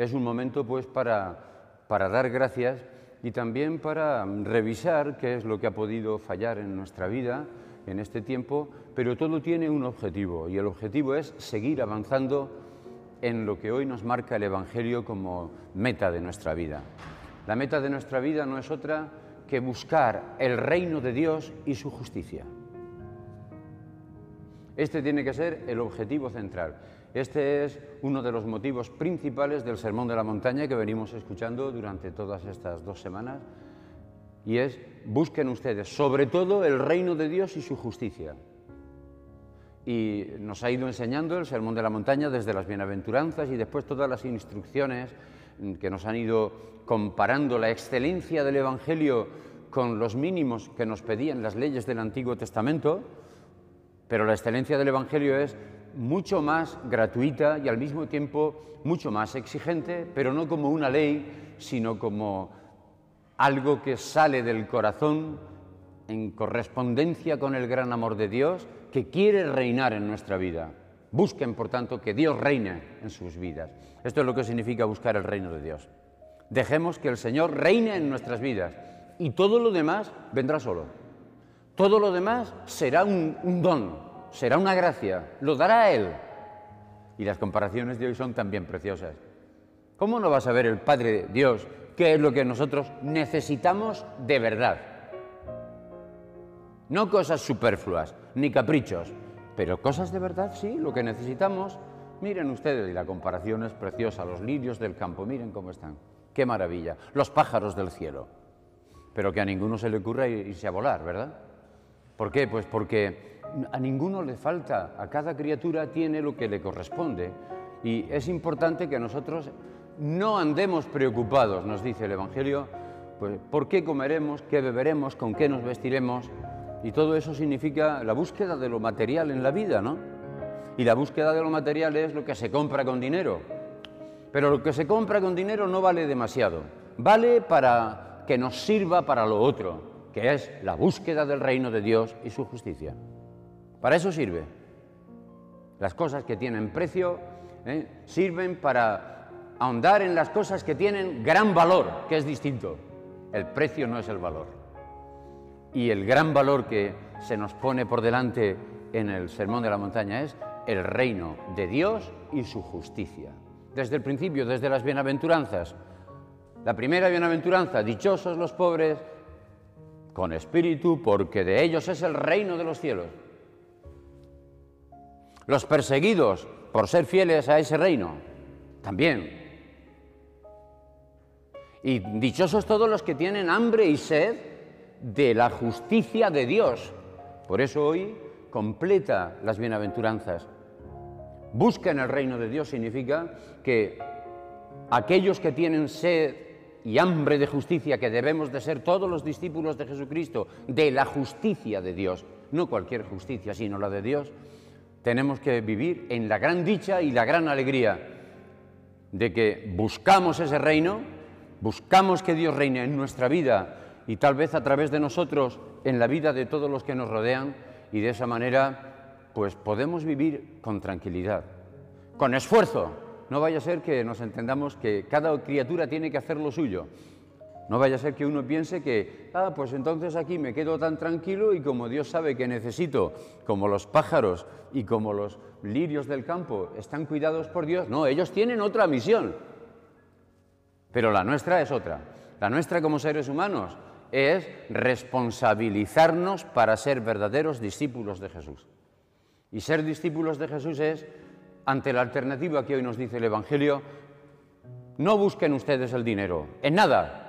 es un momento pues para, para dar gracias y también para revisar qué es lo que ha podido fallar en nuestra vida en este tiempo, pero todo tiene un objetivo y el objetivo es seguir avanzando en lo que hoy nos marca el Evangelio como meta de nuestra vida. La meta de nuestra vida no es otra que buscar el reino de Dios y su justicia. Este tiene que ser el objetivo central. Este es uno de los motivos principales del Sermón de la Montaña que venimos escuchando durante todas estas dos semanas y es busquen ustedes sobre todo el reino de Dios y su justicia. Y nos ha ido enseñando el Sermón de la Montaña desde las bienaventuranzas y después todas las instrucciones que nos han ido comparando la excelencia del Evangelio con los mínimos que nos pedían las leyes del Antiguo Testamento, pero la excelencia del Evangelio es mucho más gratuita y al mismo tiempo mucho más exigente, pero no como una ley, sino como algo que sale del corazón en correspondencia con el gran amor de Dios que quiere reinar en nuestra vida. Busquen, por tanto, que Dios reine en sus vidas. Esto es lo que significa buscar el reino de Dios. Dejemos que el Señor reine en nuestras vidas y todo lo demás vendrá solo. Todo lo demás será un, un don, será una gracia, lo dará Él. Y las comparaciones de hoy son también preciosas. ¿Cómo no va a saber el Padre Dios qué es lo que nosotros necesitamos de verdad? No cosas superfluas, ni caprichos, pero cosas de verdad, sí, lo que necesitamos. Miren ustedes, y la comparación es preciosa, los lirios del campo, miren cómo están, qué maravilla, los pájaros del cielo, pero que a ninguno se le ocurra irse a volar, ¿verdad? ¿Por qué? Pues porque a ninguno le falta, a cada criatura tiene lo que le corresponde. Y es importante que nosotros no andemos preocupados, nos dice el Evangelio, pues por qué comeremos, qué beberemos, con qué nos vestiremos. Y todo eso significa la búsqueda de lo material en la vida, ¿no? Y la búsqueda de lo material es lo que se compra con dinero. Pero lo que se compra con dinero no vale demasiado. Vale para que nos sirva para lo otro, que es la búsqueda del reino de Dios y su justicia. Para eso sirve. Las cosas que tienen precio ¿eh? sirven para ahondar en las cosas que tienen gran valor, que es distinto. El precio no es el valor. Y el gran valor que se nos pone por delante en el Sermón de la Montaña es el reino de Dios y su justicia. Desde el principio, desde las bienaventuranzas. La primera bienaventuranza, dichosos los pobres con espíritu, porque de ellos es el reino de los cielos los perseguidos por ser fieles a ese reino, también. Y dichosos todos los que tienen hambre y sed de la justicia de Dios. Por eso hoy completa las bienaventuranzas. Busca en el reino de Dios significa que aquellos que tienen sed y hambre de justicia, que debemos de ser todos los discípulos de Jesucristo, de la justicia de Dios, no cualquier justicia, sino la de Dios, tenemos que vivir en la gran dicha y la gran alegría de que buscamos ese reino, buscamos que Dios reine en nuestra vida y tal vez a través de nosotros en la vida de todos los que nos rodean y de esa manera pues podemos vivir con tranquilidad, con esfuerzo. No vaya a ser que nos entendamos que cada criatura tiene que hacer lo suyo. No vaya a ser que uno piense que, ah, pues entonces aquí me quedo tan tranquilo y como Dios sabe que necesito, como los pájaros y como los lirios del campo están cuidados por Dios, no, ellos tienen otra misión. Pero la nuestra es otra. La nuestra como seres humanos es responsabilizarnos para ser verdaderos discípulos de Jesús. Y ser discípulos de Jesús es, ante la alternativa que hoy nos dice el Evangelio, no busquen ustedes el dinero, en nada,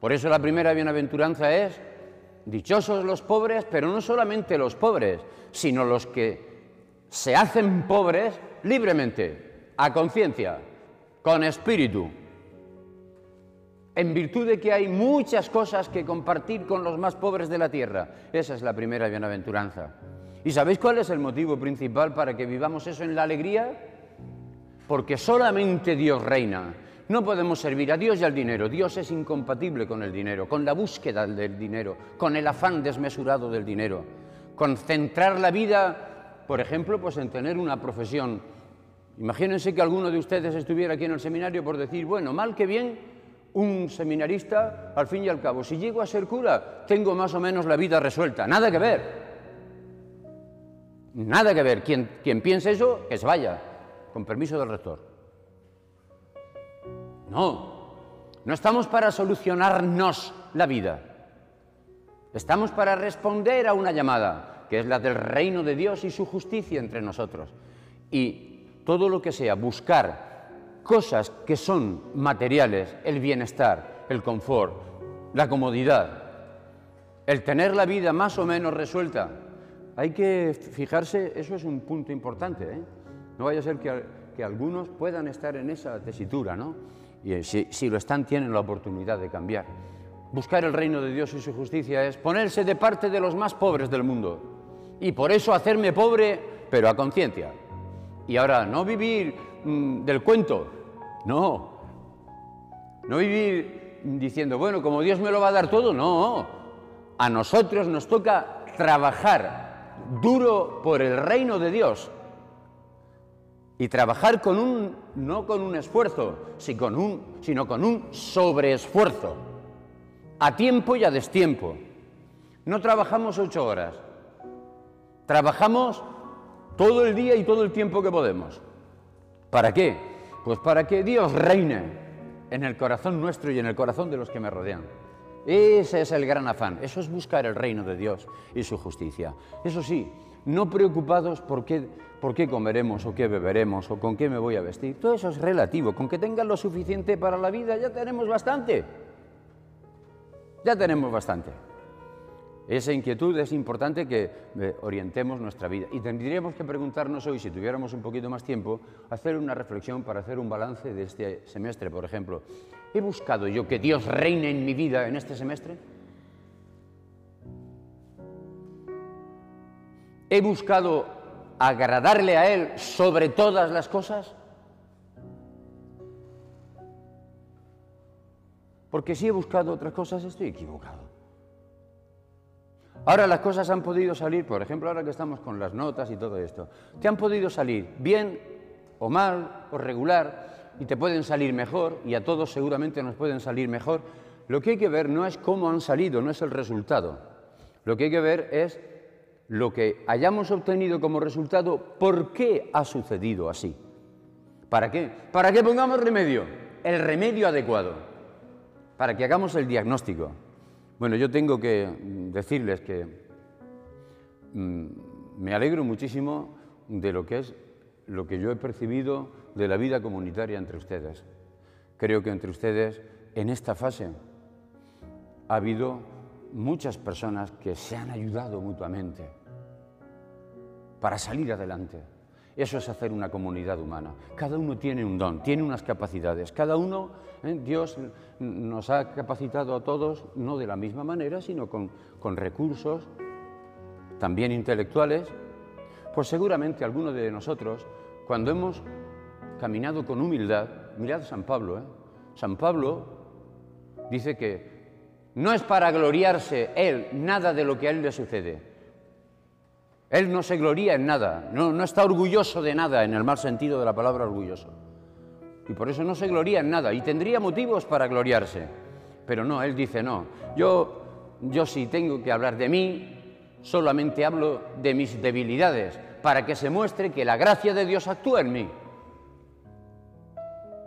por eso la primera bienaventuranza es, dichosos los pobres, pero no solamente los pobres, sino los que se hacen pobres libremente, a conciencia, con espíritu, en virtud de que hay muchas cosas que compartir con los más pobres de la tierra. Esa es la primera bienaventuranza. ¿Y sabéis cuál es el motivo principal para que vivamos eso en la alegría? Porque solamente Dios reina. No podemos servir a Dios y al dinero. Dios es incompatible con el dinero, con la búsqueda del dinero, con el afán desmesurado del dinero. Concentrar la vida, por ejemplo, pues en tener una profesión Imagínense que alguno de ustedes estuviera aquí en el seminario por decir, bueno, mal que bien, un seminarista, al fin y al cabo, si llego a ser cura, tengo más o menos la vida resuelta. Nada que ver. Nada que ver. Quien, quien piense eso, que se vaya, con permiso del rector. No, no estamos para solucionarnos la vida. Estamos para responder a una llamada, que es la del reino de Dios y su justicia entre nosotros. Y todo lo que sea buscar cosas que son materiales, el bienestar, el confort, la comodidad, el tener la vida más o menos resuelta, hay que fijarse, eso es un punto importante, ¿eh? no vaya a ser que, algunos puedan estar en esa tesitura, ¿no? Y eh, si, si lo están, tienen la oportunidad de cambiar. Buscar el reino de Dios y su justicia es ponerse de parte de los más pobres del mundo. Y por eso hacerme pobre, pero a conciencia. Y ahora, no vivir mm, del cuento, no. No vivir diciendo, bueno, como Dios me lo va a dar todo, no. A nosotros nos toca trabajar duro por el reino de Dios. Y trabajar con un, no con un esfuerzo, sino con un, sino con un sobreesfuerzo. A tiempo y a destiempo. No trabajamos ocho horas. Trabajamos todo el día y todo el tiempo que podemos. ¿Para qué? Pues para que Dios reine en el corazón nuestro y en el corazón de los que me rodean. Ese es el gran afán, eso es buscar el reino de Dios y su justicia. Eso sí, no preocupados por qué, por qué comeremos o qué beberemos o con qué me voy a vestir. Todo eso es relativo, con que tengan lo suficiente para la vida ya tenemos bastante. Ya tenemos bastante. Esa inquietud es importante que eh, orientemos nuestra vida. Y tendríamos que preguntarnos hoy, si tuviéramos un poquito más tiempo, hacer una reflexión para hacer un balance de este semestre, por ejemplo. ¿He buscado yo que Dios reine en mi vida en este semestre? ¿He buscado agradarle a Él sobre todas las cosas? Porque si he buscado otras cosas, estoy equivocado. Ahora las cosas han podido salir, por ejemplo, ahora que estamos con las notas y todo esto, te han podido salir bien o mal o regular y te pueden salir mejor y a todos seguramente nos pueden salir mejor. Lo que hay que ver no es cómo han salido, no es el resultado. Lo que hay que ver es lo que hayamos obtenido como resultado, por qué ha sucedido así. ¿Para qué? Para que pongamos remedio, el remedio adecuado, para que hagamos el diagnóstico. Bueno, yo tengo que decirles que mm, me alegro muchísimo de lo que es lo que yo he percibido de la vida comunitaria entre ustedes. Creo que entre ustedes, en esta fase, ha habido muchas personas que se han ayudado mutuamente para salir adelante. Eso es hacer una comunidad humana. Cada uno tiene un don, tiene unas capacidades. Cada uno, ¿eh? Dios nos ha capacitado a todos, no de la misma manera, sino con, con recursos también intelectuales. Pues seguramente alguno de nosotros, cuando hemos caminado con humildad, mirad San Pablo, ¿eh? San Pablo dice que no es para gloriarse él nada de lo que a él le sucede, él no se gloría en nada, no, está orgulloso de nada en el mal sentido de la palabra orgulloso. Y por eso no se gloría en nada y tendría motivos para gloriarse. Pero no, él dice no. Yo, yo sí tengo que hablar de mí, solamente hablo de mis debilidades, para que se muestre que la gracia de Dios actúa en mí.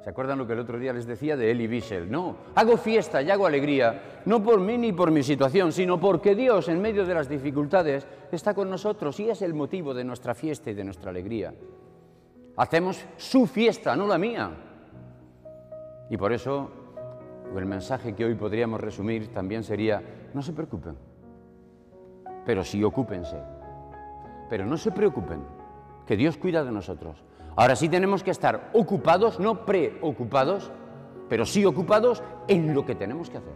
¿Se acuerdan lo que el otro día les decía de Eli Wiesel? No, hago fiesta y hago alegría, no por mí ni por mi situación, sino porque Dios en medio de las dificultades está con nosotros y es el motivo de nuestra fiesta y de nuestra alegría. Hacemos su fiesta, no la mía. Y por eso el mensaje que hoy podríamos resumir también sería, no se preocupen, pero sí ocúpense. Pero no se preocupen, que Dios cuida de nosotros. Ahora sí tenemos que estar ocupados, no preocupados, pero sí ocupados en lo que tenemos que hacer.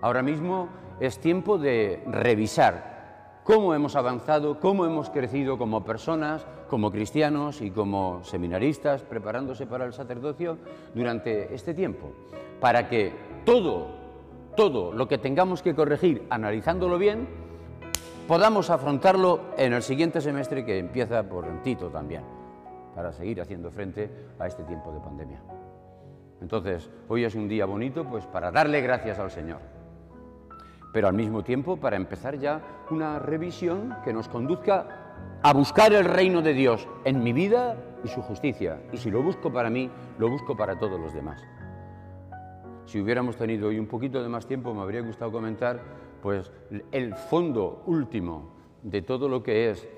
Ahora mismo es tiempo de revisar cómo hemos avanzado, cómo hemos crecido como personas, como cristianos y como seminaristas preparándose para el sacerdocio durante este tiempo, para que todo, todo lo que tengamos que corregir, analizándolo bien, podamos afrontarlo en el siguiente semestre que empieza por Tito también. para seguir haciendo frente a este tiempo de pandemia. Entonces, hoy es un día bonito pues para darle gracias al Señor, pero al mismo tiempo para empezar ya una revisión que nos conduzca a buscar el reino de Dios en mi vida y su justicia. Y si lo busco para mí, lo busco para todos los demás. Si hubiéramos tenido hoy un poquito de más tiempo, me habría gustado comentar pues el fondo último de todo lo que es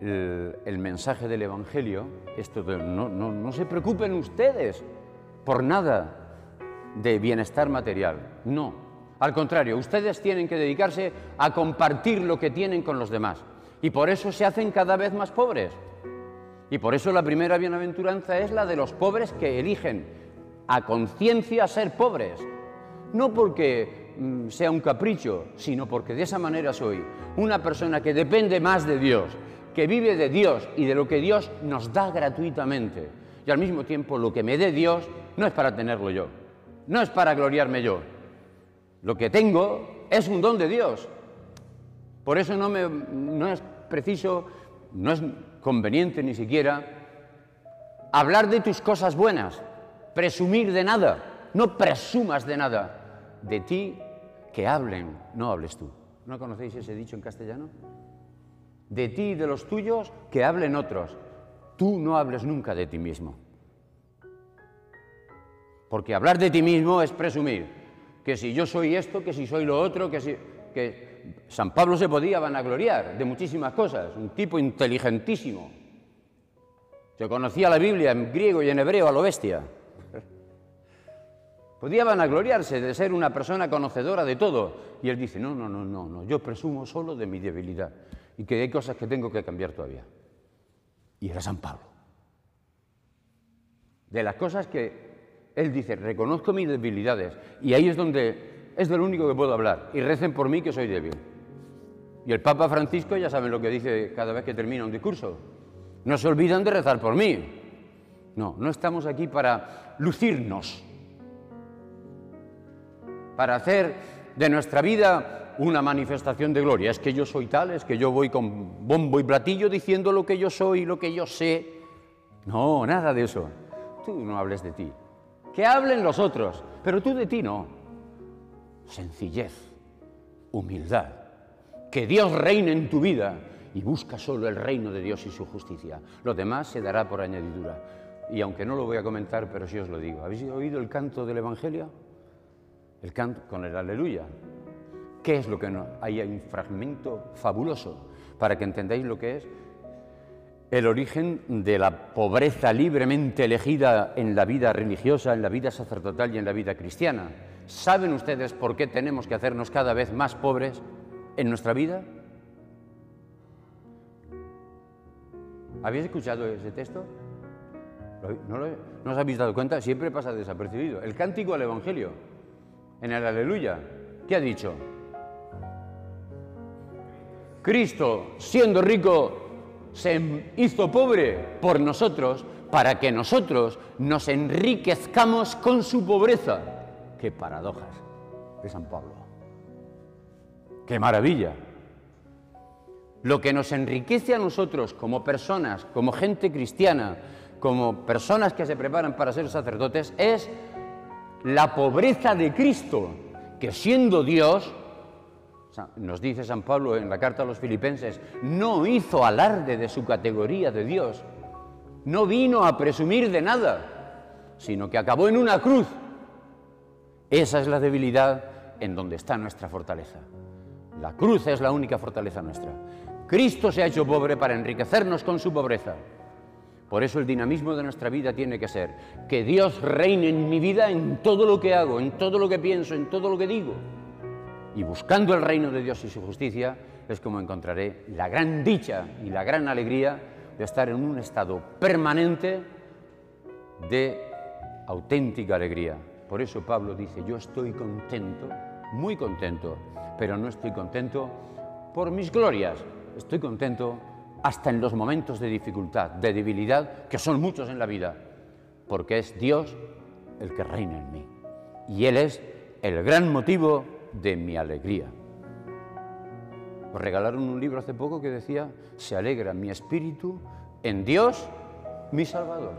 el, mensaje del Evangelio, esto de no, no se preocupen ustedes por nada de bienestar material, no. Al contrario, ustedes tienen que dedicarse a compartir lo que tienen con los demás. Y por eso se hacen cada vez más pobres. Y por eso la primera bienaventuranza es la de los pobres que eligen a conciencia ser pobres. No porque mm, sea un capricho, sino porque de esa manera soy una persona que depende más de Dios, que vive de Dios y de lo que Dios nos da gratuitamente. Y al mismo tiempo lo que me dé Dios no es para tenerlo yo, no es para gloriarme yo. Lo que tengo es un don de Dios. Por eso no, no es preciso, no es conveniente ni siquiera hablar de tus cosas buenas, presumir de nada, no presumas de nada. De ti que hablen, no hables tú. ¿No conocéis ese dicho en castellano? De ti y de los tuyos que hablen otros. Tú no hables nunca de ti mismo. Porque hablar de ti mismo es presumir. Que si yo soy esto, que si soy lo otro, que si... Que San Pablo se podía vanagloriar de muchísimas cosas, un tipo inteligentísimo. Se conocía la Biblia en griego y en hebreo a lo bestia. Podía vanagloriarse de ser una persona conocedora de todo. Y él dice, no, no, no, no, no, yo presumo solo de mi debilidad y que hay cosas que tengo que cambiar todavía. Y era San Pablo. De las cosas que él dice, reconozco mis debilidades. Y ahí es donde es de lo único que puedo hablar. Y recen por mí que soy débil. Y el Papa Francisco ya saben lo que dice cada vez que termina un discurso. No se olvidan de rezar por mí. No, no estamos aquí para lucirnos, para hacer de nuestra vida una manifestación de gloria. Es que yo soy tal, es que yo voy con bombo y platillo diciendo lo que yo soy, lo que yo sé. No, nada de eso. Tú no hables de ti. Que hablen los otros, pero tú de ti no sencillez, humildad, que Dios reine en tu vida y busca solo el reino de Dios y su justicia. Lo demás se dará por añadidura. Y aunque no lo voy a comentar, pero sí os lo digo. ¿Habéis oído el canto del Evangelio? El canto con el aleluya. ¿Qué es lo que no? Hay un fragmento fabuloso para que entendáis lo que es el origen de la pobreza libremente elegida en la vida religiosa, en la vida sacerdotal y en la vida cristiana. ¿Saben ustedes por qué tenemos que hacernos cada vez más pobres en nuestra vida? ¿Habéis escuchado ese texto? ¿No, os habéis dado cuenta? Siempre pasa desapercibido. El cántico al Evangelio, en el aleluya, ¿qué ha dicho? Cristo, siendo rico, se hizo pobre por nosotros para que nosotros nos enriquezcamos con su pobreza. Qué paradojas de San Pablo. Qué maravilla. Lo que nos enriquece a nosotros como personas, como gente cristiana, como personas que se preparan para ser sacerdotes, es la pobreza de Cristo, que siendo Dios, nos dice San Pablo en la carta a los filipenses, no hizo alarde de su categoría de Dios, no vino a presumir de nada, sino que acabó en una cruz esa es la debilidad en donde está nuestra fortaleza. La cruz es la única fortaleza nuestra. Cristo se ha hecho pobre para enriquecernos con su pobreza. Por eso el dinamismo de nuestra vida tiene que ser que Dios reine en mi vida en todo lo que hago, en todo lo que pienso, en todo lo que digo. Y buscando el reino de Dios y su justicia es como encontraré la gran dicha y la gran alegría de estar en un estado permanente de auténtica alegría. Por eso Pablo dice, yo estoy contento, muy contento, pero no estoy contento por mis glorias, estoy contento hasta en los momentos de dificultad, de debilidad, que son muchos en la vida, porque es Dios el que reina en mí. Y Él es el gran motivo de mi alegría. Os regalaron un libro hace poco que decía, se alegra mi espíritu en Dios mi Salvador.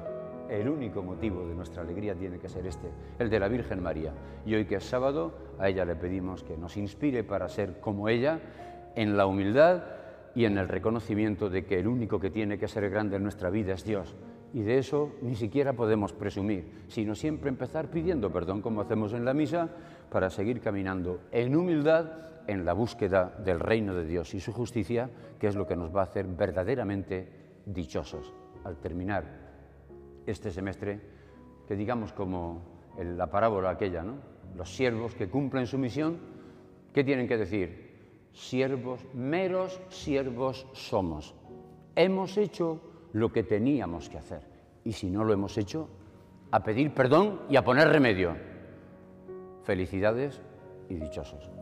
El único motivo de nuestra alegría tiene que ser este, el de la Virgen María. Y hoy que es sábado, a ella le pedimos que nos inspire para ser como ella, en la humildad y en el reconocimiento de que el único que tiene que ser grande en nuestra vida es Dios. Y de eso ni siquiera podemos presumir, sino siempre empezar pidiendo perdón, como hacemos en la misa, para seguir caminando en humildad en la búsqueda del reino de Dios y su justicia, que es lo que nos va a hacer verdaderamente dichosos. Al terminar este semestre, que digamos como la parábola aquella, ¿no? Los siervos que cumplen su misión, ¿qué tienen que decir? Siervos, meros siervos somos. Hemos hecho lo que teníamos que hacer. Y si no lo hemos hecho, a pedir perdón y a poner remedio. Felicidades y dichosos.